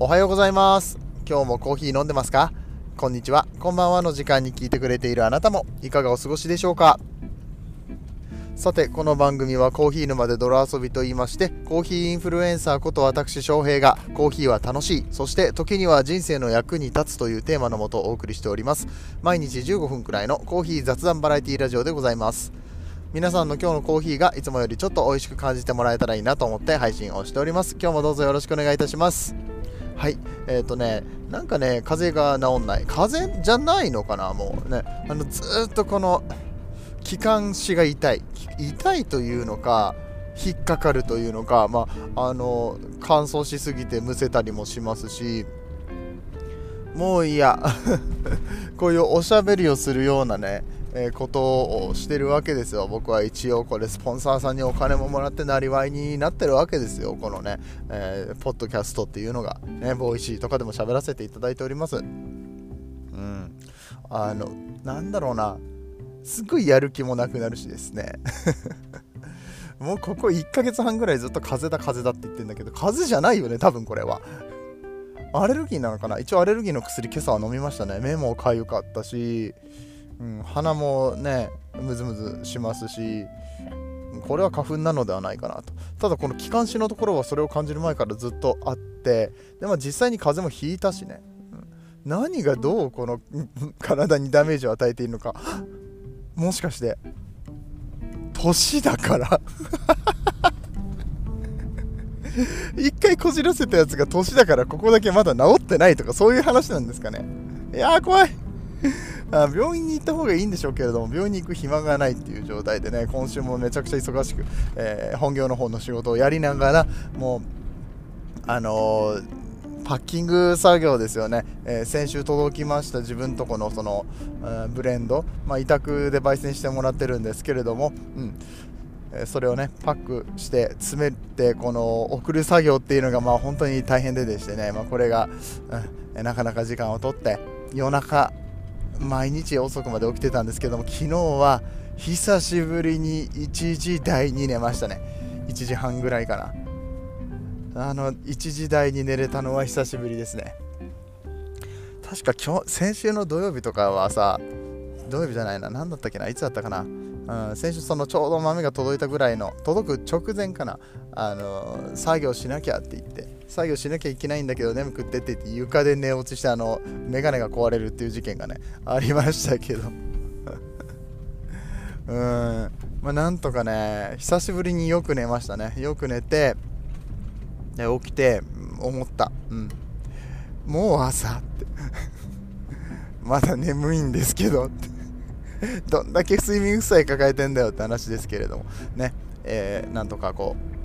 おはようございます。今日もコーヒー飲んでますか？こんにちは。こんばんはの時間に聞いてくれているあなたもいかがお過ごしでしょうか？さてこの番組はコーヒー沼で泥遊びと言いましてコーヒーインフルエンサーこと私翔平がコーヒーは楽しいそして時には人生の役に立つというテーマのもとお送りしております。毎日15分くらいのコーヒー雑談バラエティラジオでございます。皆さんの今日のコーヒーがいつもよりちょっと美味しく感じてもらえたらいいなと思って配信をしております。今日もどうぞよろしくお願いいたします。はい、えっ、ー、とね、なんかね、風邪が治んない。風邪じゃないのかな、もうね。あのずっとこの気管支が痛い。痛いというのか、引っかかるというのか、まあ、あの乾燥しすぎてむせたりもしますし、もういや、こういうおしゃべりをするようなね、え、ことをしてるわけですよ。僕は一応これスポンサーさんにお金ももらってなりわいになってるわけですよ。このね、えー、ポッドキャストっていうのが、ね、ボイシーとかでも喋らせていただいております。うん。あの、なんだろうな。すごいやる気もなくなるしですね。もうここ1ヶ月半ぐらいずっと風邪だ風邪だって言ってんだけど、風邪じゃないよね、多分これは。アレルギーなのかな一応アレルギーの薬今朝は飲みましたね。目もかゆかったし、うん、鼻もねムズムズしますしこれは花粉なのではないかなと。ただこの気管支のところはそれを感じる前からずっとあってでも実際に風邪もひいたしね、うん、何がどうこの 体にダメージを与えているのか。もしかして年だから。一回こじらせたやつが年だからここだけまだ治ってないとかそういう話なんですかね。いやー怖い。あ病院に行った方がいいんでしょうけれども病院に行く暇がないっていう状態でね今週もめちゃくちゃ忙しく、えー、本業の方の仕事をやりながらもうあのー、パッキング作業ですよね、えー、先週届きました自分とこのその、ブレンド、まあ、委託で焙煎してもらってるんですけれども、うん。それをねパックして詰めてこの送る作業っていうのがまあ本当に大変ででしてね、まあ、これが、うん、なかなか時間をとって夜中毎日遅くまで起きてたんですけども昨日は久しぶりに1時台に寝ましたね。1時半ぐらいかな。あの1時台に寝れたのは久しぶりですね。確か今日先週の土曜日とかはさ土曜日じゃないな何だったっけないつだったかな。うん、先週そのちょうど豆が届いたぐらいの届く直前かな。あの作業しなきゃって言って。作業しなきゃいけないんだけど眠くってって床で寝落ちしてあのメガネが壊れるっていう事件がねありましたけど。うーん。まあなんとかね久しぶりによく寝ましたね。よく寝てで起きて思った。うん。もう朝って。まだ眠いんですけどって。どんだけ睡眠負債抱えてんだよって話ですけれども。ね。えー、なんとかこう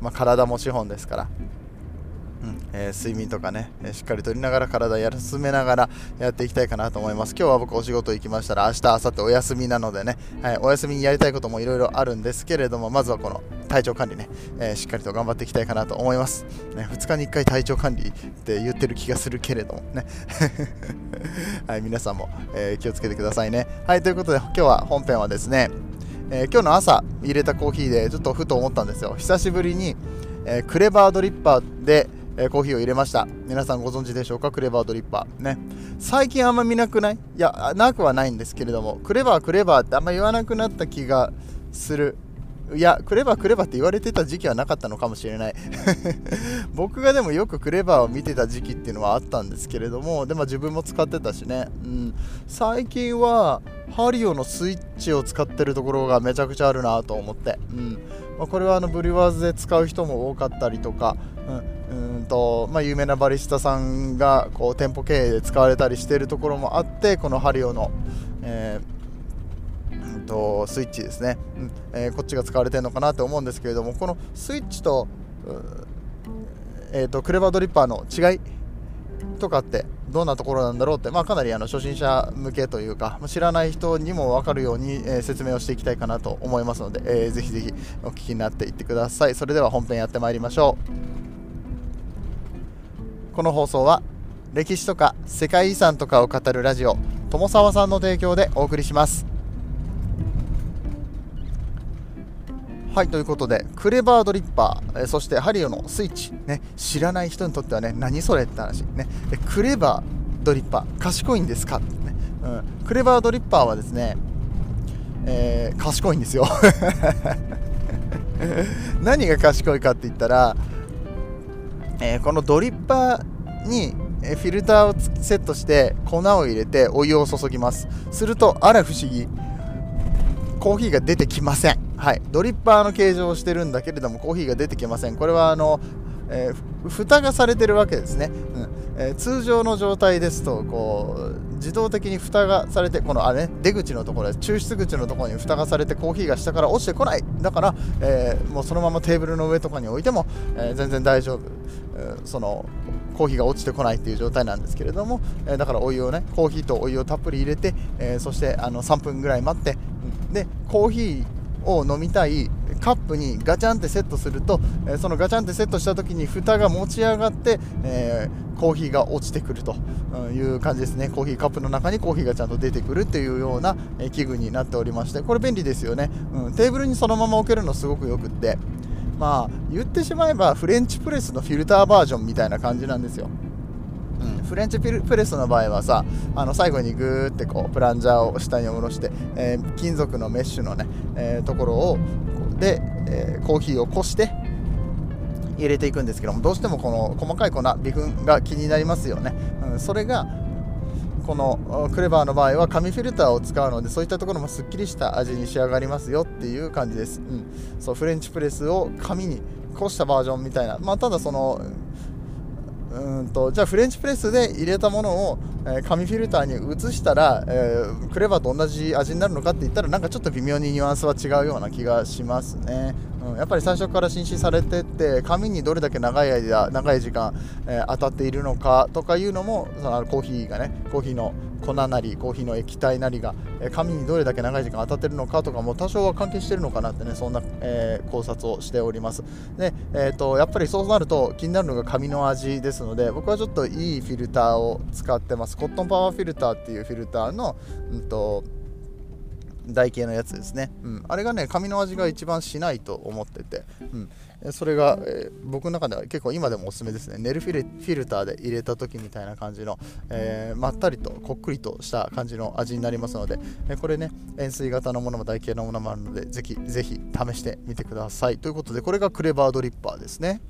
まあ、体も資本ですから、うんえー、睡眠とかねえ、しっかりとりながら体休めながらやっていきたいかなと思います。今日は僕お仕事行きましたら明日、明後日お休みなのでね、はい、お休みにやりたいこともいろいろあるんですけれども、まずはこの体調管理ね、えー、しっかりと頑張っていきたいかなと思います。ね、2日に1回体調管理って言ってる気がするけれどもね。はい、皆さんも、え、気をつけてくださいね。はい、ということで今日は本編はですね、えー、今日の朝入れたコーヒーでちょっとふと思ったんですよ。久しぶりに、えー、クレバードリッパーで、えー、コーヒーを入れました。皆さんご存知でしょうか？クレバードリッパー。ね。最近あんま見なくない？いやなくはないんですけれども。クレバークレバーってあんま言わなくなった気がする。いや、クレバークレバーって言われてた時期はなかったのかもしれない。僕がでもよくクレバーを見てた時期っていうのはあったんですけれども、でも自分も使ってたしね、うん、最近はハリオのスイッチを使ってるところがめちゃくちゃあるなと思って、うん。まあ、これはあのブリュワーズで使う人も多かったりとか、うん、うんとまあ、有名なバリスタさんがこう店舗経営で使われたりしてるところもあってこのハリオの、えーとスイッチですね、うん。えー、こっちが使われてるのかなと思うんですけれどもこのスイッチと,、えーと、クレバードリッパーの違いとかってどんなところなんだろうって、まあ、かなりあの初心者向けというか知らない人にも分かるように、えー、説明をしていきたいかなと思いますので、えー、ぜひぜひお聞きになっていってください。それでは本編やってまいりましょう。この放送は歴史とか世界遺産とかを語るラジオ友沢さんの提供でお送りします。はいということでクレバードリッパー、えそしてハリオのスイッチ、ね、知らない人にとってはね何それって話、ね、クレバードリッパー賢いんですか、ね。うん、クレバードリッパーはですね、えー、賢いんですよ。何が賢いかって言ったら、えー、このドリッパーにフィルターをセットして粉を入れてお湯を注ぎます。するとあら不思議。コーヒーが出てきません。はい、ドリッパーの形状をしてるんだけれどもコーヒーが出てきません。これはあの、えー、蓋がされてるわけですね、うん。えー、通常の状態ですとこう自動的に蓋がされてこのあれ、ね、出口のところ抽出口のところに蓋がされてコーヒーが下から落ちてこない。だから、えー、もうそのままテーブルの上とかに置いても、え全然大丈夫、えそのコーヒーが落ちてこないっていう状態なんですけれども、えだからお湯をねコーヒーとお湯をたっぷり入れて、えそしてあの3分ぐらい待って、うん、でコーヒーを飲みたいカップにガチャンってセットすると、えそのガチャンってセットした時に蓋が持ち上がって、えー、コーヒーが落ちてくるという感じですね。コーヒーカップの中にコーヒーがちゃんと出てくるというような器具になっておりましてこれ便利ですよね、うん、テーブルにそのまま置けるのすごくよくって。まあ言ってしまえばフレンチプレスのフィルターバージョンみたいな感じなんですよ。うん、フレンチプレスの場合はさあの最後にグーってこうプランジャーを下に下ろして、えー、金属のメッシュのね、えー、ところをで、えー、コーヒーをこして入れていくんですけどもどうしてもこの細かい粉微粉が気になりますよね、うん、それがこのクレバーの場合は紙フィルターを使うのでそういったところもすっきりした味に仕上がりますよっていう感じです、うん、そうフレンチプレスを紙にこしたバージョンみたいな、まあ、ただそのうんとじゃあフレンチプレスで入れたものを、え、紙フィルターに移したら、えー、クレバーと同じ味になるのかって言ったらなんかちょっと微妙にニュアンスは違うような気がしますね、ん、やっぱり最初から浸透されてって紙にどれだけ長い間長い時間、えー、当たっているのかとかいうのもそのコーヒーがねコーヒーの粉なりコーヒーの液体なりがえ紙にどれだけ長い時間当たってるのかとかも多少は関係してるのかなってねそんな、えー、考察をしております。で、えーと、やっぱりそうなると気になるのが紙の味ですので僕はちょっといいフィルターを使ってます。コットンパワーフィルターっていうフィルターの、うんと台形のやつですね、うん、あれがね紙の味が一番しないと思ってて、うん、それが、えー、僕の中では結構今でもおすすめですね。ネルフィルターで入れた時みたいな感じの、えー、まったりとこっくりとした感じの味になりますので、えこれね円錐型のものも台形のものもあるのでぜひぜひ試してみてください。ということでこれがクレバードリッパーですね。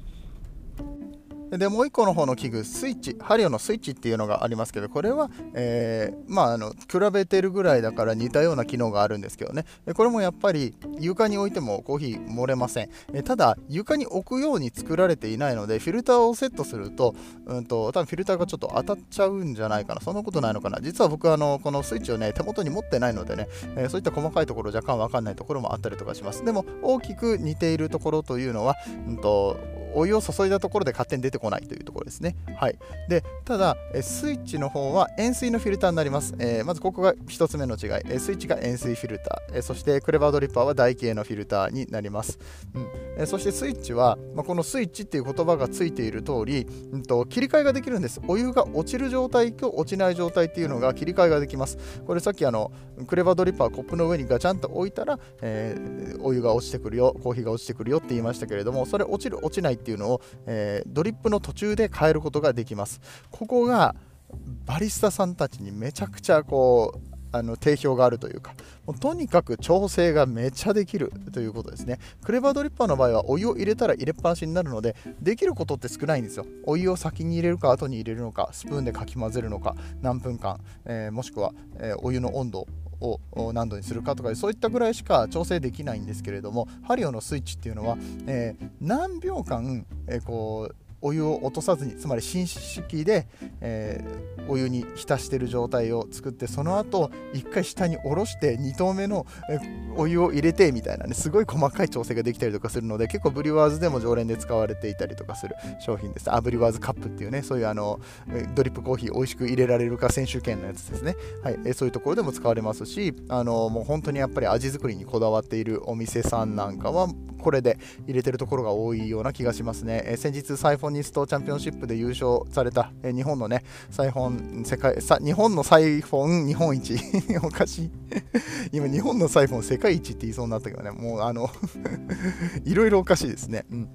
でもう1個の方の器具スイッチ。ハリオのスイッチっていうのがありますけどこれは、えー、まああの比べてるぐらいだから似たような機能があるんですけどね。これもやっぱり床に置いてもコーヒー漏れません。えただ床に置くように作られていないのでフィルターをセットすると,、うんと、多分フィルターがちょっと当たっちゃうんじゃないかな。そんなことないのかな。実は僕あのこのスイッチをね手元に持ってないのでね、えー、そういった細かいところ若干わかんないところもあったりとかします。でも大きく似ているところというのは、うんとお湯を注いだところで勝手に出てこないというところですね。はい、でただ、スイッチの方は塩水のフィルターになります。えー、まずここが1つ目の違い。スイッチが塩水フィルター、えそしてクレバードリッパーは台形のフィルターになります。うんえそしてスイッチは、まあ、このスイッチっていう言葉がついている通り、うんと、切り替えができるんです。お湯が落ちる状態と落ちない状態っていうのが切り替えができます。これさっきあのクレバードリッパーコップの上にガチャンと置いたら、えー、お湯が落ちてくるよ、コーヒーが落ちてくるよって言いましたけれども、それ落ちる落ちないっていうのを、えー、ドリップの途中で変えることができます。ここがバリスタさんたちにめちゃくちゃこうあの定評があるというかもうとにかく調整がめちゃできるということですねクレバードリッパーの場合はお湯を入れたら入れっぱなしになるのでできることって少ないんですよお湯を先に入れるか後に入れるのかスプーンでかき混ぜるのか何分間、えー、もしくは、えー、お湯の温度を何度にするかとかそういったぐらいしか調整できないんですけれどもハリオのスイッチっていうのは、えー、何秒間、えー、こうお湯を落とさずにつまり浸式で、えー、お湯に浸してる状態を作ってその後1回下に下ろして2投目の、お湯を入れてみたいなねすごい細かい調整ができたりとかするので結構ブリュワーズでも常連で使われていたりとかする商品です。あブリュワーズカップっていうねそういうあのドリップコーヒー美味しく入れられるか選手権のやつですね、はいえそういうところでも使われますしあのもう本当にやっぱり味作りにこだわっているお店さんなんかはこれで入れてるところが多いような気がしますね、え先日サイフォフニストチャンピオンシップで優勝された、えー、日本のね、サイフォン、世界、さ日本のサイフォン日本一。おかしい。今、日本のサイフォン世界一って言いそうになったけどね、もうあのいろいろおかしいですね。うん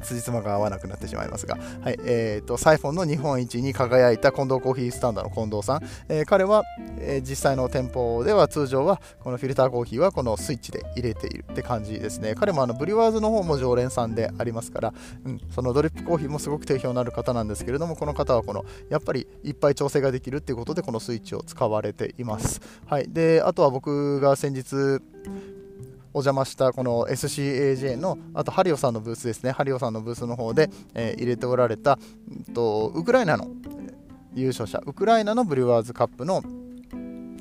辻褄が合わなくなってしまいますが、はいえーと、サイフォンの日本一に輝いた近藤コーヒースタンドの近藤さん、えー、彼は、えー、実際の店舗では通常はこのフィルターコーヒーはこのスイッチで入れているって感じですね。彼もあのブリュワーズの方も常連さんでありますから、うん、そのドリップコーヒーもすごく定評のある方なんですけれどもこの方はこのやっぱりいっぱい調整ができるっていうことでこのスイッチを使われています、はい、であとは僕が先日お邪魔したこの SCAJ のあとハリオさんのブースですね。ハリオさんのブースの方で、えー、入れておられた、うんと、ウクライナの優勝者。ウクライナのブリュワーズカップの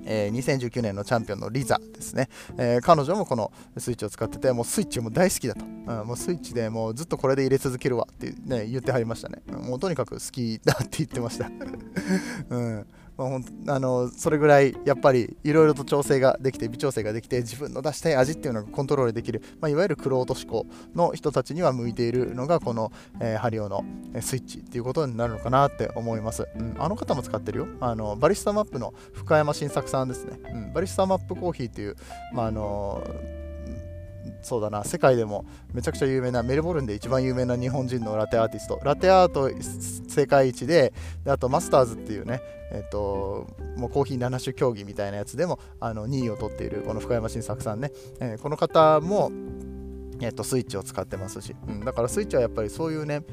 えー、2019年のチャンピオンのリザですね、えー、彼女もこのスイッチを使ってて、もうスイッチも大好きだと、うん、もうスイッチでもうずっとこれで入れ続けるわって、ね、言ってはりましたね。もうとにかく好きだって言ってました。うん。まあ、ほんあのそれぐらいやっぱりいろいろと調整ができて微調整ができて自分の出したい味っていうのがコントロールできる、まあ、いわゆるクロート志向の人たちには向いているのがこの、えー、ハリオのスイッチっていうことになるのかなって思います、うん、あの方も使ってるよ。あのバリスタマップの深山新作さんですね、うん、バリスタマップコーヒーっていう、まあ、あのそうだな。世界でもめちゃくちゃ有名なメルボルンで一番有名な日本人のラテアーティスト。ラテアート世界一でであとマスターズっていうねえっと、もうコーヒー7種競技みたいなやつでもあの2位を取っているこの深山新作さんね、えー、この方も、えっと、スイッチを使ってますし、うん、だからスイッチはやっぱりそういうね、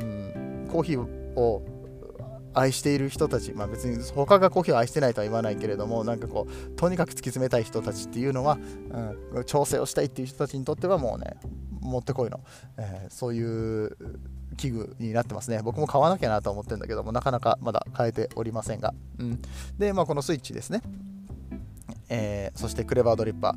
うん、コーヒーを愛している人たち、まあ、別に他がコーヒーを愛してないとは言わないけれどもなんかこうとにかく突き詰めたい人たちっていうのは、うん、調整をしたいっていう人たちにとってはもうねもってこいの、えー、そういう器具になってますね。僕も買わなきゃなと思ってるんだけどもなかなかまだ買えておりませんが、うん、で、まあ、このスイッチですね。えー、そしてクレバードリッパー、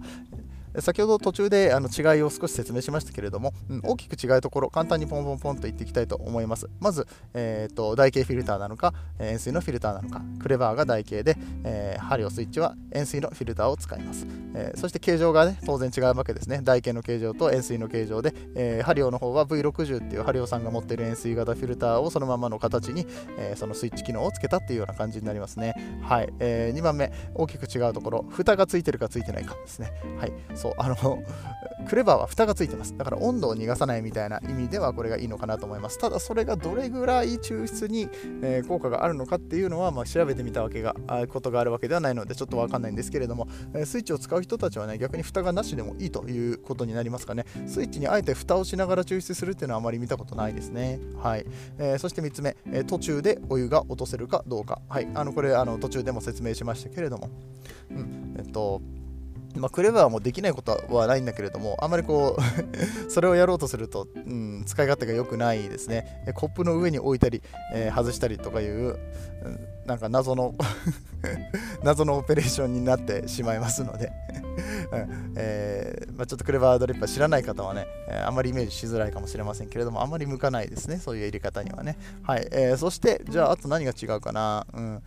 先ほど途中であの違いを少し説明しましたけれども、うん、大きく違うところ、簡単にポンポンポンと言っていきたいと思います。まず、えーと、台形フィルターなのか、円錐のフィルターなのか、クレバーが台形で、えー、針をスイッチは円錐のフィルターを使います。えー、そして形状が、ね、当然違うわけですね。台形の形状と円錐の形状で、えー、ハリオの方は V60 っていうハリオさんが持っている円錐型フィルターをそのままの形に、え、そのスイッチ機能をつけたっていうような感じになりますね。はい。えー、2番目、大きく違うところ、蓋がついてるかついてないかですね。はい。そう、あの、クレバーは蓋がついてます。だから温度を逃がさないみたいな意味ではこれがいいのかなと思います。ただそれがどれぐらい抽出に、えー、効果があるのかっていうのは、まあ、調べてみたわけがことがあるわけではないのでちょっとわかんないんですけれども、えー、スイッチを使う人たちはね逆に蓋がなしでもいいということになりますかね。スイッチにあえて蓋をしながら抽出するっていうのはあまり見たことないですね。はい。えー、そして3つ目、え途中でお湯が落とせるかどうか。はい。あのこれあの途中でも説明しましたけれども。うん。えっとまあ、クレバーもできないことはないんだけれども、あまりこう それをやろうとすると、うん、使い勝手が良くないですね。コップの上に置いたり、えー、外したりとかいう、うん、なんか謎の 謎のオペレーションになってしまいますので うんえーまあ、ちょっとクレバードリッパー知らない方はね、えー、あまりイメージしづらいかもしれませんけれども、あまり向かないですね、そういう入れ方にはね。はい、えー、そして、じゃあ、あと何が違うかな。うん、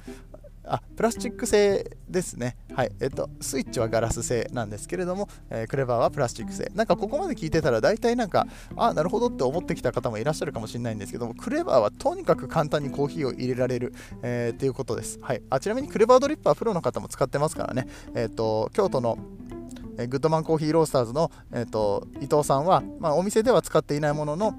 あプラスチック製ですね。はい。えっと、スイッチはガラス製なんですけれども、えー、クレバーはプラスチック製。なんかここまで聞いてたら大体なんか、あ、なるほどって思ってきた方もいらっしゃるかもしれないんですけども、クレバーはとにかく簡単にコーヒーを入れられる、えー、っていうことです。はい。あ、ちなみにクレバードリッパープロの方も使ってますからね。えっと、京都のグッドマンコーヒーロースターズの、えーと伊藤さんは、まあ、お店では使っていないものの、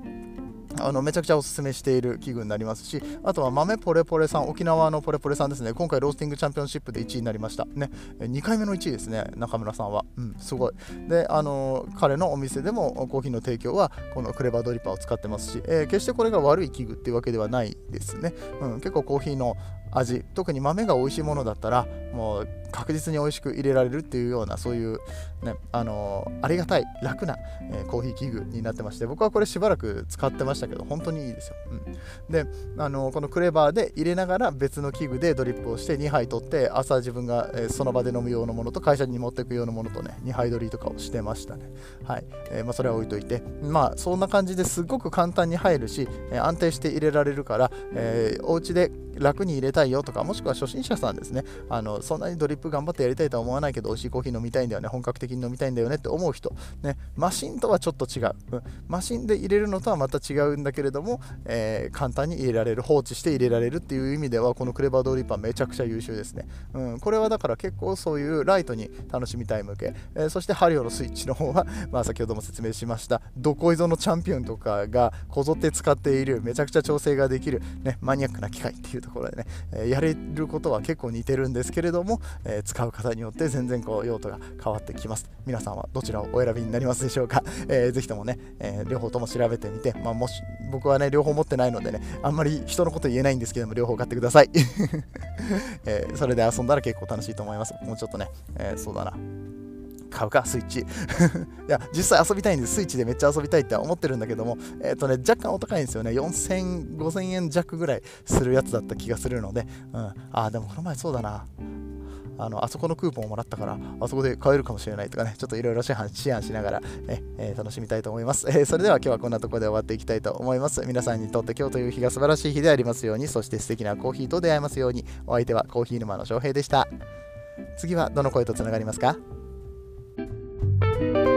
あのめちゃくちゃおすすめしている器具になりますし、あとは豆ポレポレさん、沖縄のポレポレさんですね、今回ロースティングチャンピオンシップで1位になりました。ね、2回目の1位ですね、中村さんは。うん、すごい。で、あの彼のお店でもコーヒーの提供は、このクレバードリッパーを使ってますし、えー、決してこれが悪い器具っていうわけではないですね。うん、結構コーヒーの味。特に豆が美味しいものだったらもう確実に美味しく入れられるっていうようなそういう、ね、あのー、ありがたい楽な、えー、コーヒー器具になってまして僕はこれしばらく使ってましたけど本当にいいですよ、うん、で、あのー、このクレバーで入れながら別の器具でドリップをして2杯取って朝自分が、えその場で飲む用のものと会社に持っていく用のものとね2杯取りとかをしてましたね。はい、えまあ、それは置いといて。まあそんな感じですごく簡単に入るし、え安定して入れられるから、えー、お家で楽に入れたいよとか、もしくは初心者さんですね、あのそんなにドリップ頑張ってやりたいとは思わないけど、美味しいコーヒー飲みたいんだよね、本格的に飲みたいんだよねって思う人、ね、マシンとはちょっと違う、うん、マシンで入れるのとはまた違うんだけれども、えー、簡単に入れられる、放置して入れられるっていう意味では、このクレバードリッパーめちゃくちゃ優秀ですね。うん、これはだから結構そういうライトに楽しみたい向け、えー、そしてハリオのスイッチの方は、まあ、先ほども説明しました、どこいぞのチャンピオンとかがこぞって使っている、めちゃくちゃ調整ができる、ね、マニアックな機械っていうところでね、え、やれることは結構似てるんですけれども、え、使う方によって全然こう用途が変わってきます。皆さんはどちらをお選びになりますでしょうか、えー、ぜひともね、え両方とも調べてみて、まあ、もし僕はね、両方持ってないのでね、あんまり人のこと言えないんですけども、両方買ってください。えそれで遊んだら結構楽しいと思います。もうちょっとね、えそうだな。買うか、スイッチ。いや、実際遊びたいんです。スイッチでめっちゃ遊びたいって思ってるんだけども、えっ、ー、とね、若干お高いんですよね。4000、5000円弱ぐらいするやつだった気がするので、うん。あ、でもこの前そうだな。あのあそこのクーポンをもらったから、あそこで買えるかもしれないとかね、ちょっといろいろ思案しながらえ、えー、楽しみたいと思います、えー、それでは今日はこんなところで終わっていきたいと思います。皆さんにとって今日という日が素晴らしい日でありますように、そして素敵なコーヒーと出会えますように、お相手はコーヒー沼の翔平でした。次はどの声とつながりますか？thank you